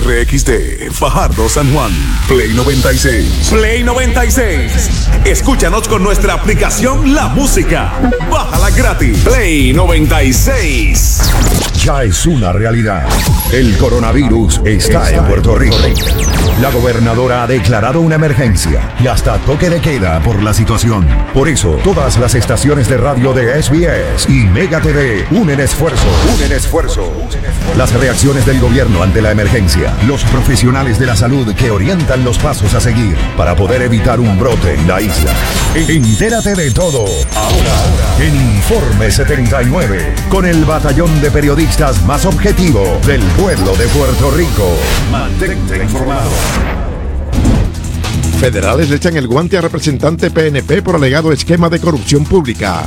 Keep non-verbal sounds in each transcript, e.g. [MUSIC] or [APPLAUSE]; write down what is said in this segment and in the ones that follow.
WRXD, Fajardo San Juan, Play 96. Play 96. Escúchanos con nuestra aplicación La Música. Bájala gratis. Play 96. Ya es una realidad. El coronavirus está en Puerto Rico. La gobernadora ha declarado una emergencia y hasta toque de queda por la situación. Por eso, todas las estaciones de radio de SBS y Mega TV unen esfuerzo, unen esfuerzo. Las reacciones del gobierno ante la emergencia, los profesionales de la salud que orientan los pasos a seguir para poder evitar un brote en la isla. Entérate de todo ahora en Informe 79 con el batallón de periodistas más objetivo del pueblo de Puerto Rico. Mantente informado. Federales le echan el guante a representante PNP por alegado esquema de corrupción pública.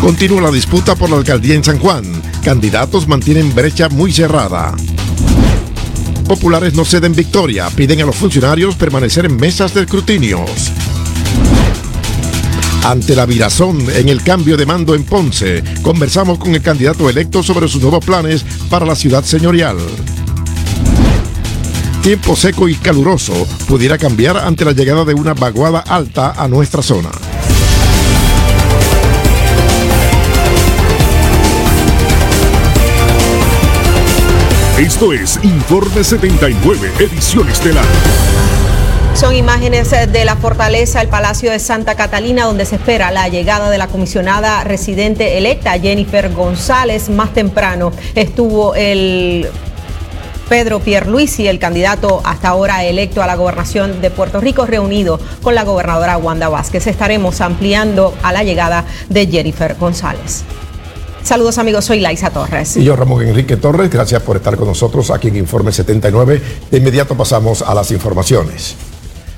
Continúa la disputa por la alcaldía en San Juan. Candidatos mantienen brecha muy cerrada. Populares no ceden victoria, piden a los funcionarios permanecer en mesas de escrutinios. Ante la virazón en el cambio de mando en Ponce, conversamos con el candidato electo sobre sus nuevos planes para la ciudad señorial. Tiempo seco y caluroso pudiera cambiar ante la llegada de una vaguada alta a nuestra zona. Esto es Informe 79, edición estelar. Son imágenes eh, de la fortaleza, el Palacio de Santa Catalina, donde se espera la llegada de la comisionada residente electa Jennifer González. Más temprano estuvo el Pedro Pierluisi, el candidato hasta ahora electo a la gobernación de Puerto Rico, reunido con la gobernadora Wanda Vázquez. Estaremos ampliando a la llegada de Jennifer González. Saludos amigos, soy Laisa Torres. Y yo Ramón Enrique Torres, gracias por estar con nosotros aquí en Informe 79. De inmediato pasamos a las informaciones.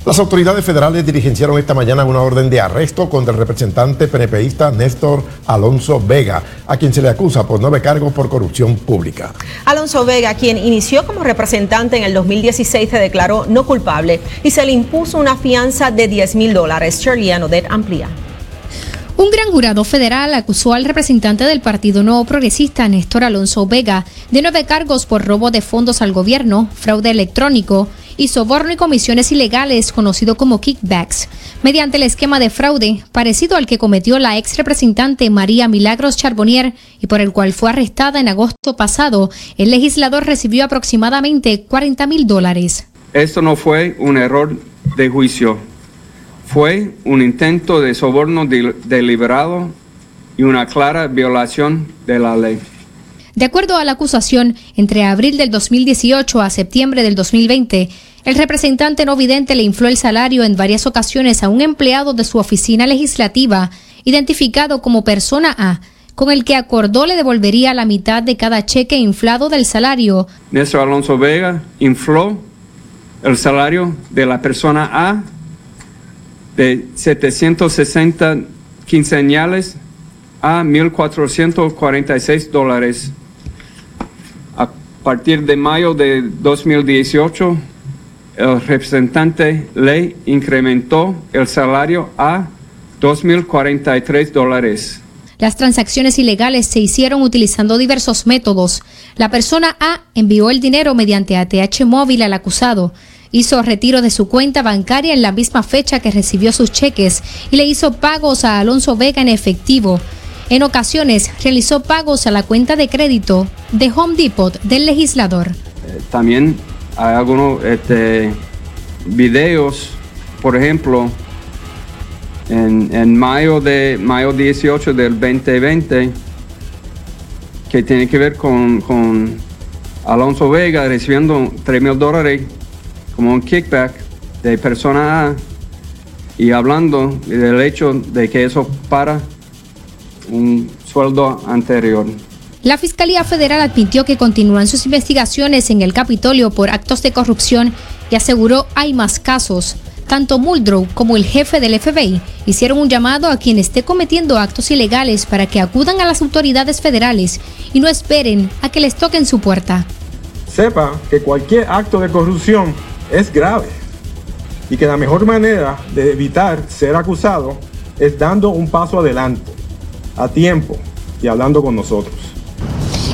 Las autoridades federales dirigenciaron esta mañana una orden de arresto contra el representante PNPista Néstor Alonso Vega, a quien se le acusa por nueve cargos por corrupción pública. Alonso Vega, quien inició como representante en el 2016, se declaró no culpable y se le impuso una fianza de 10 mil dólares. Shirley Anodet amplía. Un gran jurado federal acusó al representante del Partido Nuevo Progresista, Néstor Alonso Vega, de nueve cargos por robo de fondos al gobierno, fraude electrónico, y soborno y comisiones ilegales conocido como kickbacks, mediante el esquema de fraude parecido al que cometió la ex representante María Milagros Charbonnier y por el cual fue arrestada en agosto pasado, el legislador recibió aproximadamente 40 mil dólares. Esto no fue un error de juicio, fue un intento de soborno deliberado y una clara violación de la ley. De acuerdo a la acusación, entre abril del 2018 a septiembre del 2020, el representante no vidente le infló el salario en varias ocasiones a un empleado de su oficina legislativa, identificado como persona A, con el que acordó le devolvería la mitad de cada cheque inflado del salario. Néstor Alonso Vega infló el salario de la persona A de 760 quinceañales a 1.446 dólares a partir de mayo de 2018, el representante le incrementó el salario a 2.043 dólares. Las transacciones ilegales se hicieron utilizando diversos métodos. La persona A envió el dinero mediante ATH móvil al acusado, hizo retiro de su cuenta bancaria en la misma fecha que recibió sus cheques y le hizo pagos a Alonso Vega en efectivo. En ocasiones realizó pagos a la cuenta de crédito de Home Depot del legislador. Eh, también hay algunos este, videos, por ejemplo, en, mayo, de, mayo 18 del 2020, que tiene que ver con, con Alonso Vega recibiendo 3 mil dólares como un kickback de persona A y hablando del hecho de que eso para un sueldo anterior. La Fiscalía Federal admitió que continúan sus investigaciones en el Capitolio por actos de corrupción y aseguró hay más casos. Tanto Muldrow como el jefe del FBI hicieron un llamado a quien esté cometiendo actos ilegales para que acudan a las autoridades federales y no esperen a que les toquen su puerta. Sepa que cualquier acto de corrupción es grave y que la mejor manera de evitar ser acusado es dando un paso adelante a tiempo y hablando con nosotros.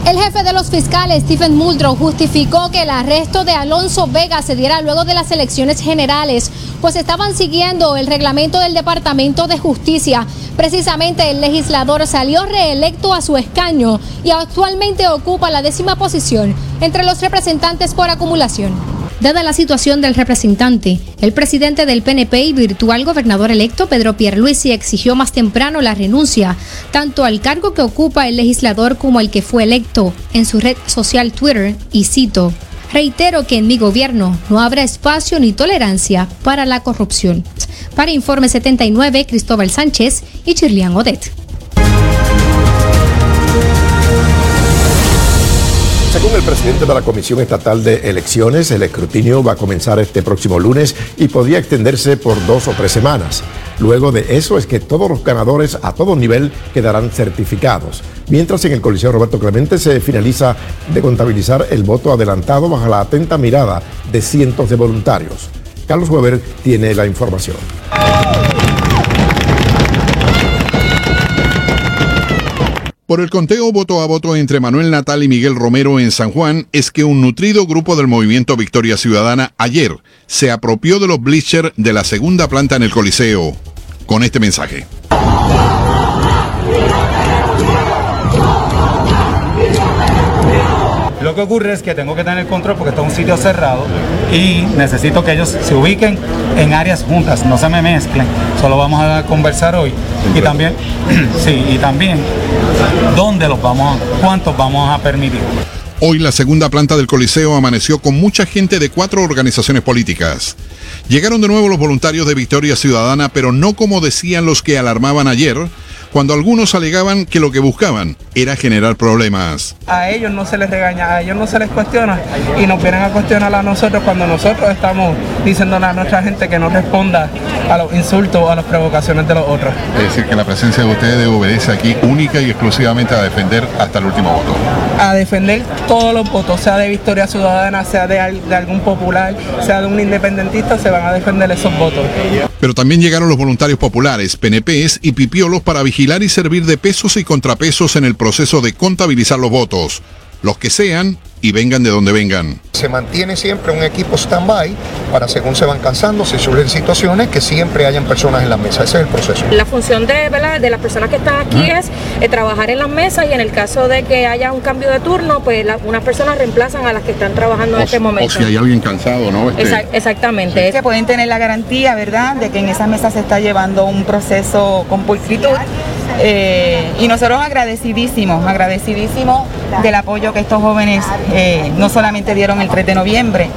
El jefe de los fiscales, Stephen Muldrow, justificó que el arresto de Alonso Vega se diera luego de las elecciones generales, pues estaban siguiendo el reglamento del Departamento de Justicia. Precisamente el legislador salió reelecto a su escaño y actualmente ocupa la décima posición entre los representantes por acumulación. Dada la situación del representante, el presidente del PNP y virtual gobernador electo Pedro Pierluisi exigió más temprano la renuncia, tanto al cargo que ocupa el legislador como el que fue electo, en su red social Twitter, y cito, Reitero que en mi gobierno no habrá espacio ni tolerancia para la corrupción. Para Informe 79, Cristóbal Sánchez y Chirlian Odet. Presidente de la Comisión Estatal de Elecciones, el escrutinio va a comenzar este próximo lunes y podría extenderse por dos o tres semanas. Luego de eso es que todos los ganadores a todo nivel quedarán certificados. Mientras en el Coliseo Roberto Clemente se finaliza de contabilizar el voto adelantado bajo la atenta mirada de cientos de voluntarios. Carlos Weber tiene la información. Por el conteo voto a voto entre Manuel Natal y Miguel Romero en San Juan es que un nutrido grupo del movimiento Victoria Ciudadana ayer se apropió de los bleachers de la segunda planta en el Coliseo con este mensaje. Lo que ocurre es que tengo que tener control porque esto es un sitio cerrado y necesito que ellos se ubiquen en áreas juntas, no se me mezclen. Solo vamos a conversar hoy. Y también, [CLEARS THROAT] sí, y también dónde los vamos, cuántos vamos a permitir. Hoy la segunda planta del Coliseo amaneció con mucha gente de cuatro organizaciones políticas. Llegaron de nuevo los voluntarios de Victoria Ciudadana, pero no como decían los que alarmaban ayer, cuando algunos alegaban que lo que buscaban era generar problemas. A ellos no se les regaña, a ellos no se les cuestiona y nos vienen a cuestionar a nosotros cuando nosotros estamos diciéndole a nuestra gente que no responda a los insultos o a las provocaciones de los otros. Es decir, que la presencia de ustedes obedece aquí única y exclusivamente a defender hasta el último voto. A defender todos los votos, sea de Victoria Ciudadana, sea de, de algún popular, sea de un independentista, se van a defender esos votos. Pero también llegaron los voluntarios populares, PNPs y pipiolos para vigilar y servir de pesos y contrapesos en el proceso de contabilizar los votos, los que sean y vengan de donde vengan. Se mantiene siempre un equipo stand-by para según se van cansando, si surgen situaciones, que siempre hayan personas en la mesa. Ese es el proceso. La función de, de las personas que están aquí es eh, trabajar en las mesas y en el caso de que haya un cambio de turno, pues unas personas reemplazan a las que están trabajando en este momento. O si hay alguien cansado, ¿no? Este, exactamente. Que pueden tener la garantía, ¿verdad?, de que en esa mesa se está llevando un proceso con pulcritud. Eh, y nosotros agradecidísimos, agradecidísimos del apoyo que estos jóvenes eh, no solamente dieron el 3 de noviembre,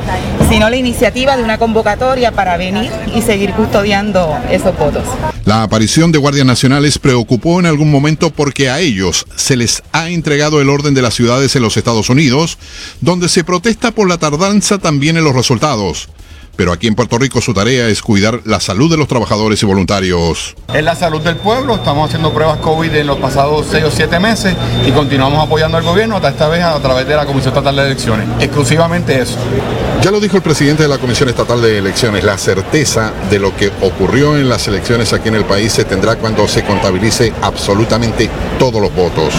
sino la iniciativa de una convocatoria para venir y seguir custodiando esos votos. La aparición de guardias nacionales preocupó en algún momento porque a ellos se les ha entregado el orden de las ciudades en los Estados Unidos, donde se protesta por la tardanza también en los resultados pero aquí en Puerto Rico su tarea es cuidar la salud de los trabajadores y voluntarios. Es la salud del pueblo, estamos haciendo pruebas COVID en los pasados seis o siete meses y continuamos apoyando al gobierno hasta esta vez a través de la Comisión Estatal de Elecciones. Exclusivamente eso. Ya lo dijo el presidente de la Comisión Estatal de Elecciones, la certeza de lo que ocurrió en las elecciones aquí en el país se tendrá cuando se contabilice absolutamente todos los votos.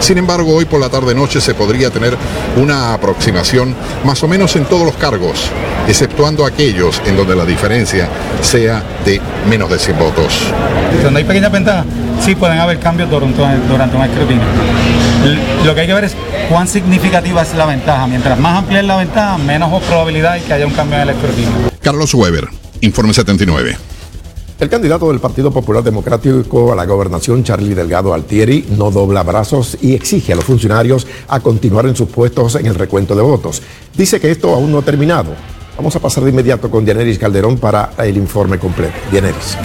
Sin embargo, hoy por la tarde-noche se podría tener una aproximación más o menos en todos los cargos, exceptuando aquellos en donde la diferencia sea de menos de 100 votos. Donde hay pequeñas ventajas, sí pueden haber cambios durante, durante un escrutinio. Lo que hay que ver es cuán significativa es la ventaja. Mientras más amplia es la ventaja, menos probabilidad hay que haya un cambio en el escrutinio. Carlos Weber, Informe 79. El candidato del Partido Popular Democrático a la gobernación, Charlie Delgado Altieri, no dobla brazos y exige a los funcionarios a continuar en sus puestos en el recuento de votos. Dice que esto aún no ha terminado Vamos a pasar de inmediato con Dianeris Calderón para el informe completo. Dianeris.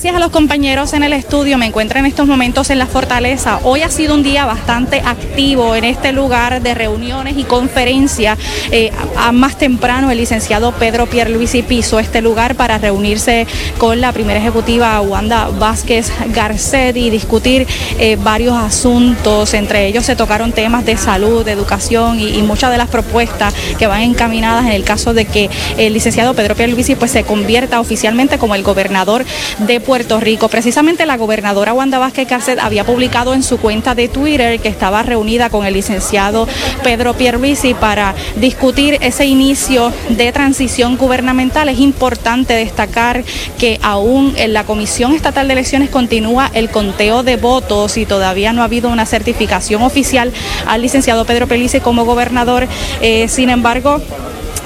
Gracias a los compañeros en el estudio, me encuentro en estos momentos en la fortaleza. Hoy ha sido un día bastante activo en este lugar de reuniones y conferencias. Eh, más temprano el licenciado Pedro Pierluisi pisó este lugar para reunirse con la primera ejecutiva Wanda Vázquez Garcet y discutir eh, varios asuntos. Entre ellos se tocaron temas de salud, de educación y, muchas de las propuestas que van encaminadas en el caso de que el licenciado Pedro Pierluisi pues se convierta oficialmente como el gobernador de Puerto Rico. Precisamente la gobernadora Wanda Vázquez Carcet había publicado en su cuenta de Twitter que estaba reunida con el licenciado Pedro Pierluisi para discutir ese inicio de transición gubernamental. Es importante destacar que aún en la Comisión Estatal de Elecciones continúa el conteo de votos y todavía no ha habido una certificación oficial al licenciado Pedro Pierluisi como gobernador. Eh, sin embargo,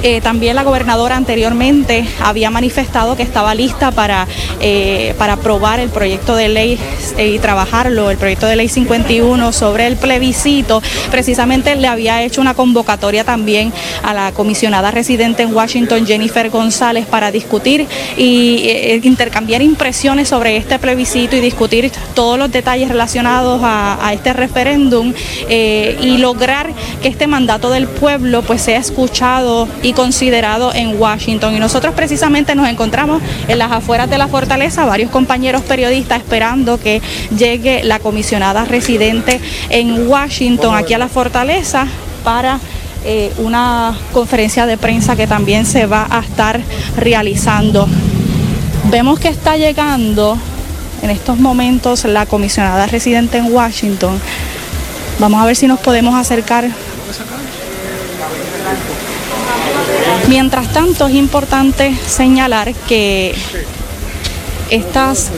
eh, también la gobernadora anteriormente había manifestado que estaba lista para, eh, para aprobar el proyecto de ley eh, y trabajarlo, el proyecto de ley 51 sobre el plebiscito. Precisamente le había hecho una convocatoria también a la comisionada residente en Washington, Jennifer González, para discutir y intercambiar impresiones sobre este plebiscito y discutir todos los detalles relacionados a, este referéndum y lograr que este mandato del pueblo pues sea escuchado y considerado en Washington. Y nosotros precisamente nos encontramos en las afueras de la fortaleza, varios compañeros periodistas esperando que llegue la comisionada residente en Washington, aquí a la fortaleza, para eh, una conferencia de prensa que también se va a estar realizando. Vemos que está llegando en estos momentos la comisionada residente en Washington. Vamos a ver si nos podemos acercar Mientras tanto, es importante señalar que estas,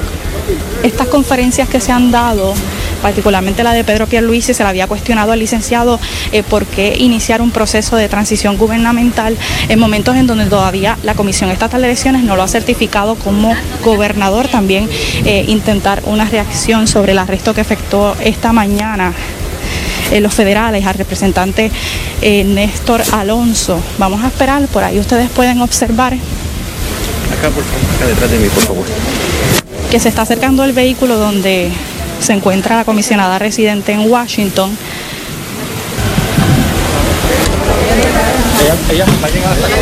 estas conferencias que se han dado particularmente la de Pedro Pierluisi, se le había cuestionado al licenciado eh, por qué iniciar un proceso de transición gubernamental en momentos en donde todavía la Comisión Estatal de Elecciones no lo ha certificado como gobernador. También eh, intentar una reacción sobre el arresto que efectuó esta mañana eh, los federales, al representante eh, Néstor Alonso. Vamos a esperar, por ahí ustedes pueden observar. Acá, por favor, acá detrás de mí, por favor. Que se está acercando el vehículo donde se encuentra la comisionada residente en Washington. Ella, va a llegar hasta acá.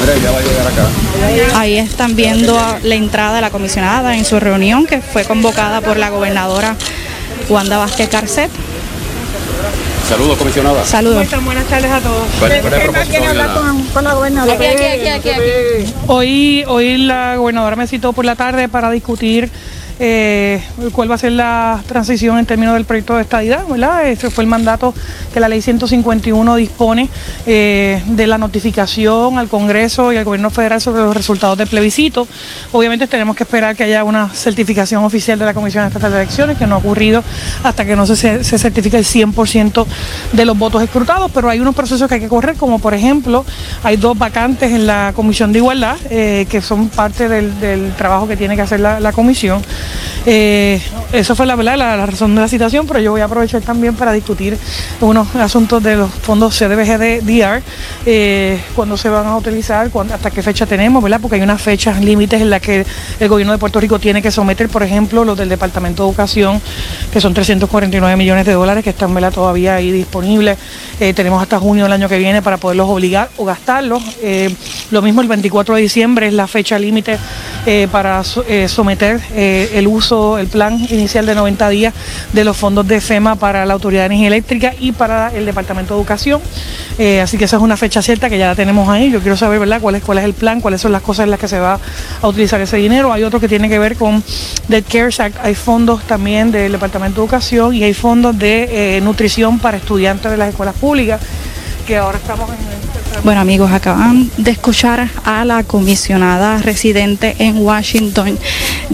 Mira, ella va a llegar acá. Ahí están viendo la entrada de la comisionada en su reunión que fue convocada por la gobernadora Wanda Vázquez Carcet. Saludos, comisionada. Saludos. Buenas tardes a todos. ¿Quién habla con, con la gobernadora? Aquí, aquí, aquí, aquí, Hoy, hoy la gobernadora me citó por la tarde para discutir eh, cuál va a ser la transición en términos del proyecto de estadidad, ¿verdad? Ese fue el mandato que la ley 151 dispone eh, de la notificación al Congreso y al Gobierno Federal sobre los resultados del plebiscito. Obviamente tenemos que esperar que haya una certificación oficial de la Comisión Estatal de Elecciones, que no ha ocurrido hasta que no se, se certifique el 100% de los votos escrutados, pero hay unos procesos que hay que correr, como por ejemplo, hay dos vacantes en la Comisión de Igualdad, eh, que son parte del, trabajo que tiene que hacer la comisión. Eh, eso fue la, verdad, la, razón de la citación, pero yo voy a aprovechar también para discutir unos asuntos de los fondos CDBG DR, eh, cuándo se van a utilizar, hasta qué fecha tenemos, ¿verdad? Porque hay unas fechas límites en las que el gobierno de Puerto Rico tiene que someter, por ejemplo, los del Departamento de Educación, que son 349 millones de dólares que están ¿verdad? todavía ahí disponibles. Eh, tenemos hasta junio del año que viene para poderlos obligar o gastarlos. Eh, lo mismo el 24 de diciembre es la fecha límite para someter el uso, el plan inicial de 90 días de los fondos de FEMA para la Autoridad de Energía Eléctrica y para el Departamento de Educación. Eh, así que esa es una fecha cierta que ya la tenemos ahí. Yo quiero saber ¿verdad? Cuál, es, cuál es el plan, cuáles son las cosas en las que se va a utilizar ese dinero. Hay otro que tiene que ver con The CARES Act. Hay fondos también del Departamento de Educación y hay fondos de eh, nutrición para estudiantes de las escuelas públicas que ahora estamos en bueno amigos, acaban de escuchar a la comisionada residente en Washington,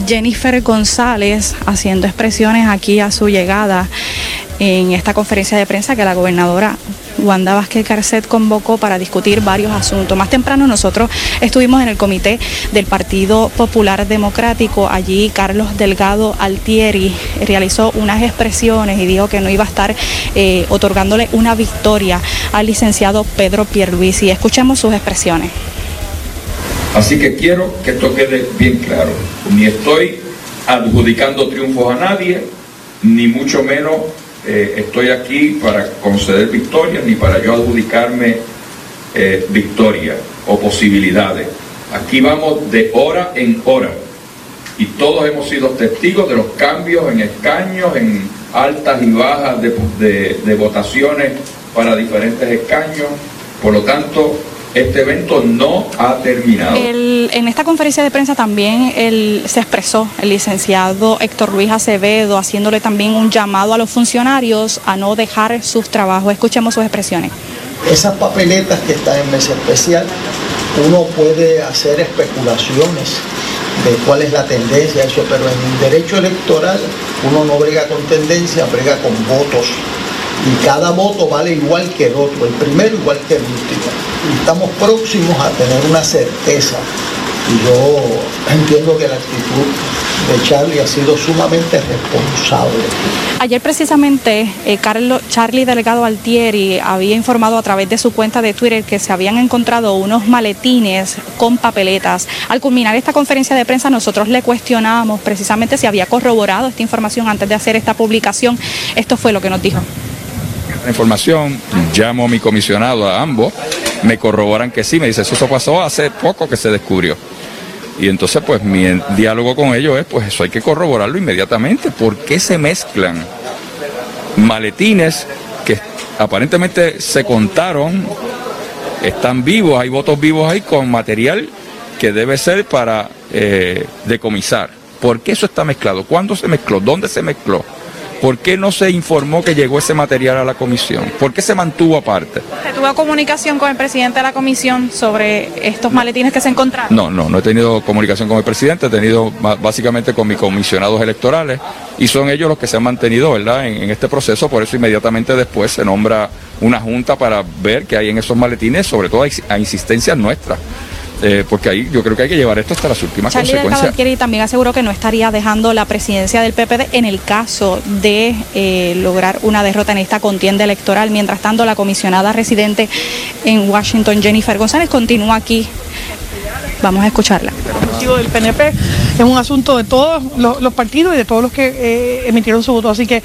Jennifer González, haciendo expresiones aquí a su llegada en esta conferencia de prensa que la gobernadora Wanda Vázquez Carcet convocó para discutir varios asuntos. Más temprano nosotros estuvimos en el comité del Partido Popular Democrático. Allí Carlos Delgado Altieri realizó unas expresiones y dijo que no iba a estar eh, otorgándole una victoria al licenciado Pedro Pierluisi. Escuchemos sus expresiones. Así que quiero que esto quede bien claro. Ni estoy adjudicando triunfos a nadie, ni mucho menos eh, estoy aquí para conceder victorias ni para yo adjudicarme eh, victorias o posibilidades. Aquí vamos de hora en hora y todos hemos sido testigos de los cambios en escaños, en altas y bajas de, de votaciones para diferentes escaños. Por lo tanto, este evento no ha terminado. en esta conferencia de prensa también se expresó el licenciado Héctor Luis Acevedo, haciéndole también un llamado a los funcionarios a no dejar sus trabajos. Escuchemos sus expresiones. Esas papeletas que están en mesa especial, uno puede hacer especulaciones de cuál es la tendencia, eso, pero en el derecho electoral uno no brega con tendencia, brega con votos. Y cada voto vale igual que el otro, el primero igual que el último. Estamos próximos a tener una certeza. Y yo entiendo que la actitud de Charlie ha sido sumamente responsable. Ayer precisamente eh, Carlos, Charlie Delegado Altieri había informado a través de su cuenta de Twitter que se habían encontrado unos maletines con papeletas. Al culminar esta conferencia de prensa nosotros le cuestionábamos precisamente si había corroborado esta información antes de hacer esta publicación. Esto fue lo que nos dijo. La información, llamo a mi comisionado a ambos, me corroboran que sí, me dice, eso pasó hace poco que se descubrió. Y entonces, pues mi diálogo con ellos es, pues eso hay que corroborarlo inmediatamente. ¿Por qué se mezclan maletines que aparentemente se contaron, están vivos, hay votos vivos ahí con material que debe ser para eh, decomisar? ¿Por qué eso está mezclado? ¿Cuándo se mezcló? ¿Dónde se mezcló? ¿Por qué no se informó que llegó ese material a la comisión? ¿Por qué se mantuvo aparte? ¿Se tuvo comunicación con el presidente de la comisión sobre estos maletines que se encontraron? No, no, no he tenido comunicación con el presidente, he tenido básicamente con mis comisionados electorales y son ellos los que se han mantenido, ¿verdad?, en, en este proceso, por eso inmediatamente después se nombra una junta para ver qué hay en esos maletines, sobre todo a insistencias nuestras. Eh, porque ahí yo creo que hay que llevar esto hasta las últimas Charlie consecuencias. también aseguró que no estaría dejando la presidencia del PPD en el caso de eh, lograr una derrota en esta contienda electoral. Mientras tanto, la comisionada residente en Washington, Jennifer González, continúa aquí. Vamos a escucharla. El del PNP es un asunto de todos los, partidos y de todos los que eh, emitieron su voto. Así que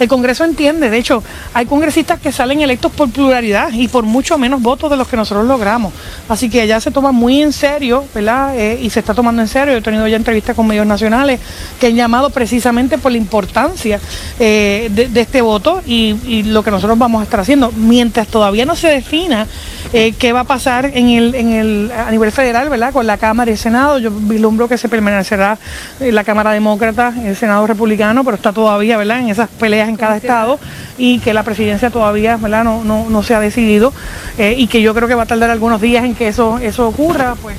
el Congreso entiende, de hecho, hay congresistas que salen electos por pluralidad y por mucho menos votos de los que nosotros logramos. Así que ya se toma muy en serio, ¿verdad? Eh, y se está tomando en serio. Yo he tenido ya entrevistas con medios nacionales que han llamado precisamente por la importancia eh, de, este voto y, lo que nosotros vamos a estar haciendo. Mientras todavía no se defina qué va a pasar en el, en el, a nivel federal, ¿verdad? Con la Cámara y el Senado, yo vislumbro que se permanecerá la Cámara Demócrata, el Senado Republicano, pero está todavía, ¿verdad? En esas peleas en cada estado y que la presidencia todavía No, no, se ha decidido eh, y que yo creo que va a tardar algunos días en que eso, eso ocurra, pues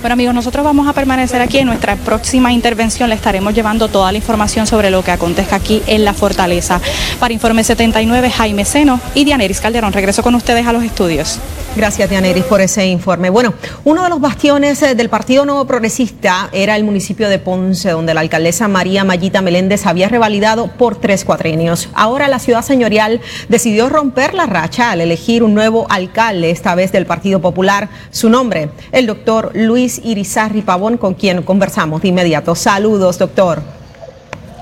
bueno amigos, nosotros vamos a permanecer aquí. En nuestra próxima intervención le estaremos llevando toda la información sobre lo que acontezca aquí en la fortaleza. Para Informe 79, Jaime Seno y Dianeris Calderón. Regreso con ustedes a los estudios. Gracias, Dianeris, por ese informe. Bueno, uno de los bastiones eh, del Partido Nuevo Progresista era el municipio de Ponce, donde la alcaldesa María Mayita Meléndez había revalidado por tres cuatrenios. Ahora la ciudad señorial decidió romper la racha al elegir un nuevo alcalde, esta vez del Partido Popular. Su nombre, el doctor Luis Irizarri Pavón, con quien conversamos de inmediato. Saludos, doctor.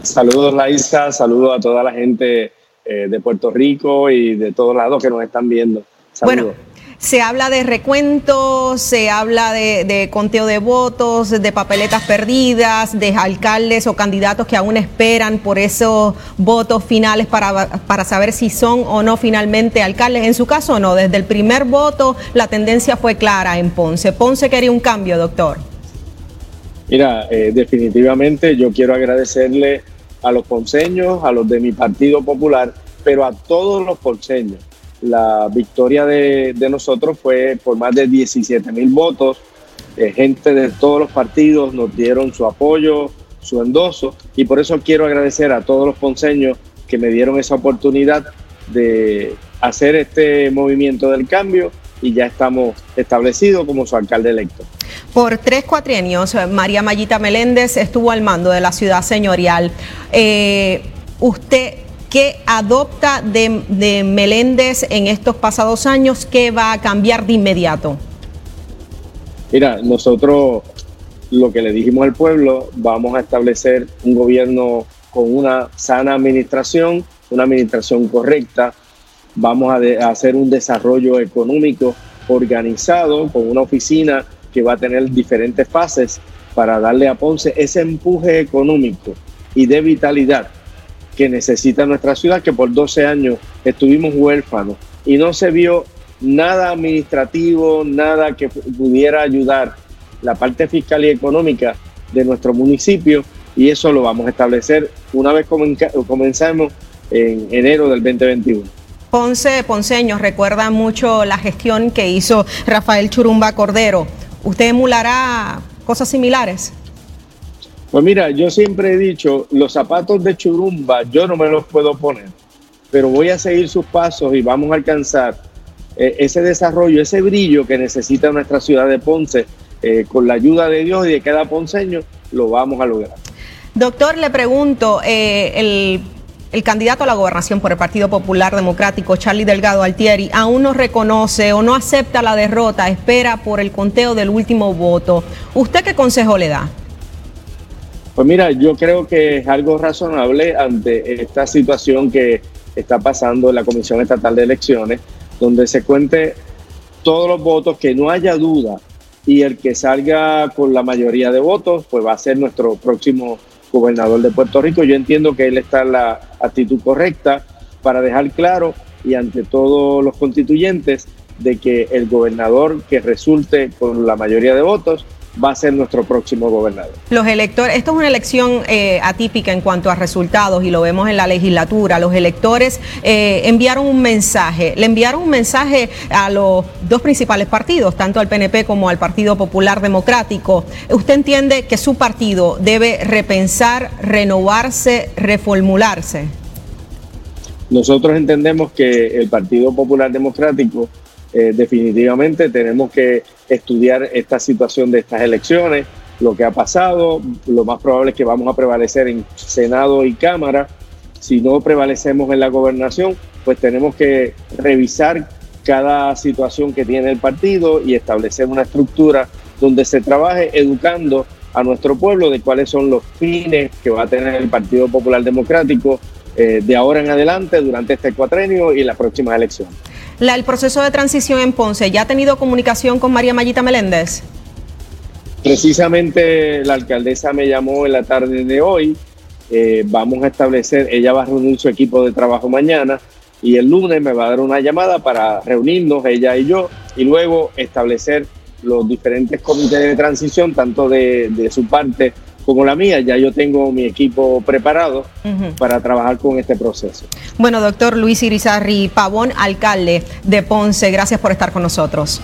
Saludos, Laisa. Saludos a toda la gente eh, de Puerto Rico y de todos lados que nos están viendo. Saludos. Bueno, se habla de recuentos, se habla de, conteo de votos, de papeletas perdidas, de alcaldes o candidatos que aún esperan por esos votos finales para, para saber si son o no finalmente alcaldes. En su caso, no. Desde el primer voto, la tendencia fue clara en Ponce. Ponce quería un cambio, doctor. Mira, eh, definitivamente yo quiero agradecerle a los ponceños, a los de mi Partido Popular, pero a todos los ponceños la victoria de, nosotros fue por más de 17 mil votos. Eh, gente de todos los partidos nos dieron su apoyo, su endoso, y por eso quiero agradecer a todos los ponceños que me dieron esa oportunidad de hacer este movimiento del cambio y ya estamos establecidos como su alcalde electo. Por tres cuatrienios, María Mayita Meléndez estuvo al mando de la ciudad señorial. Eh, usted ¿Qué adopta de, Meléndez en estos pasados años? ¿Qué va a cambiar de inmediato? Mira, nosotros lo que le dijimos al pueblo, vamos a establecer un gobierno con una sana administración, una administración correcta, vamos a, hacer un desarrollo económico organizado con una oficina que va a tener diferentes fases para darle a Ponce ese empuje económico y de vitalidad que necesita nuestra ciudad, que por 12 años estuvimos huérfanos y no se vio nada administrativo, nada que pudiera ayudar la parte fiscal y económica de nuestro municipio y eso lo vamos a establecer una vez comenzamos en enero del 2021. Ponce, Ponceños, recuerda mucho la gestión que hizo Rafael Churumba Cordero. ¿Usted emulará cosas similares? Pues mira, yo siempre he dicho, los zapatos de Churumba yo no me los puedo poner, pero voy a seguir sus pasos y vamos a alcanzar eh, ese desarrollo, ese brillo que necesita nuestra ciudad de Ponce. Eh, con la ayuda de Dios y de cada ponceño, lo vamos a lograr. Doctor, le pregunto, eh, el el candidato a la gobernación por el Partido Popular Democrático, Charlie Delgado Altieri, aún no reconoce o no acepta la derrota, espera por el conteo del último voto. ¿Usted qué consejo le da? Pues mira, yo creo que es algo razonable ante esta situación que está pasando en la Comisión Estatal de Elecciones, donde se cuente todos los votos, que no haya duda, y el que salga con la mayoría de votos, pues va a ser nuestro próximo gobernador de Puerto Rico. Yo entiendo que él está en la actitud correcta para dejar claro y ante todos los constituyentes de que el gobernador que resulte con la mayoría de votos va a ser nuestro próximo gobernador. Los electores, esto es una elección eh, atípica en cuanto a resultados y lo vemos en la legislatura. Los electores eh, enviaron un mensaje, le enviaron un mensaje a los dos principales partidos, tanto al PNP como al Partido Popular Democrático. ¿Usted entiende que su partido debe repensar, renovarse, reformularse? Nosotros entendemos que el Partido Popular Democrático eh, definitivamente tenemos que estudiar esta situación de estas elecciones, lo que ha pasado, lo más probable es que vamos a prevalecer en Senado y Cámara. Si no prevalecemos en la gobernación, pues tenemos que revisar cada situación que tiene el partido y establecer una estructura donde se trabaje educando a nuestro pueblo de cuáles son los fines que va a tener el Partido Popular Democrático eh, de ahora en adelante durante este cuatrenio y las próximas elecciones el proceso de transición en Ponce, ¿ya ha tenido comunicación con María Mayita Meléndez? Precisamente la alcaldesa me llamó en la tarde de hoy. Eh, vamos a establecer, ella va a reunir su equipo de trabajo mañana y el lunes me va a dar una llamada para reunirnos, ella y yo, y luego establecer los diferentes comités de transición, tanto de su parte como la mía, ya yo tengo mi equipo preparado para trabajar con este proceso. Bueno, doctor Luis Irizarri Pavón, alcalde de Ponce, gracias por estar con nosotros.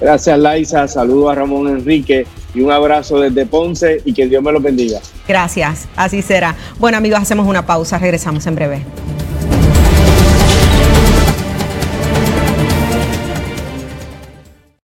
Gracias, Laisa. Saludo a Ramón Enrique y un abrazo desde Ponce y que Dios me lo bendiga. Gracias, así será. Bueno, amigos, hacemos una pausa, regresamos en breve.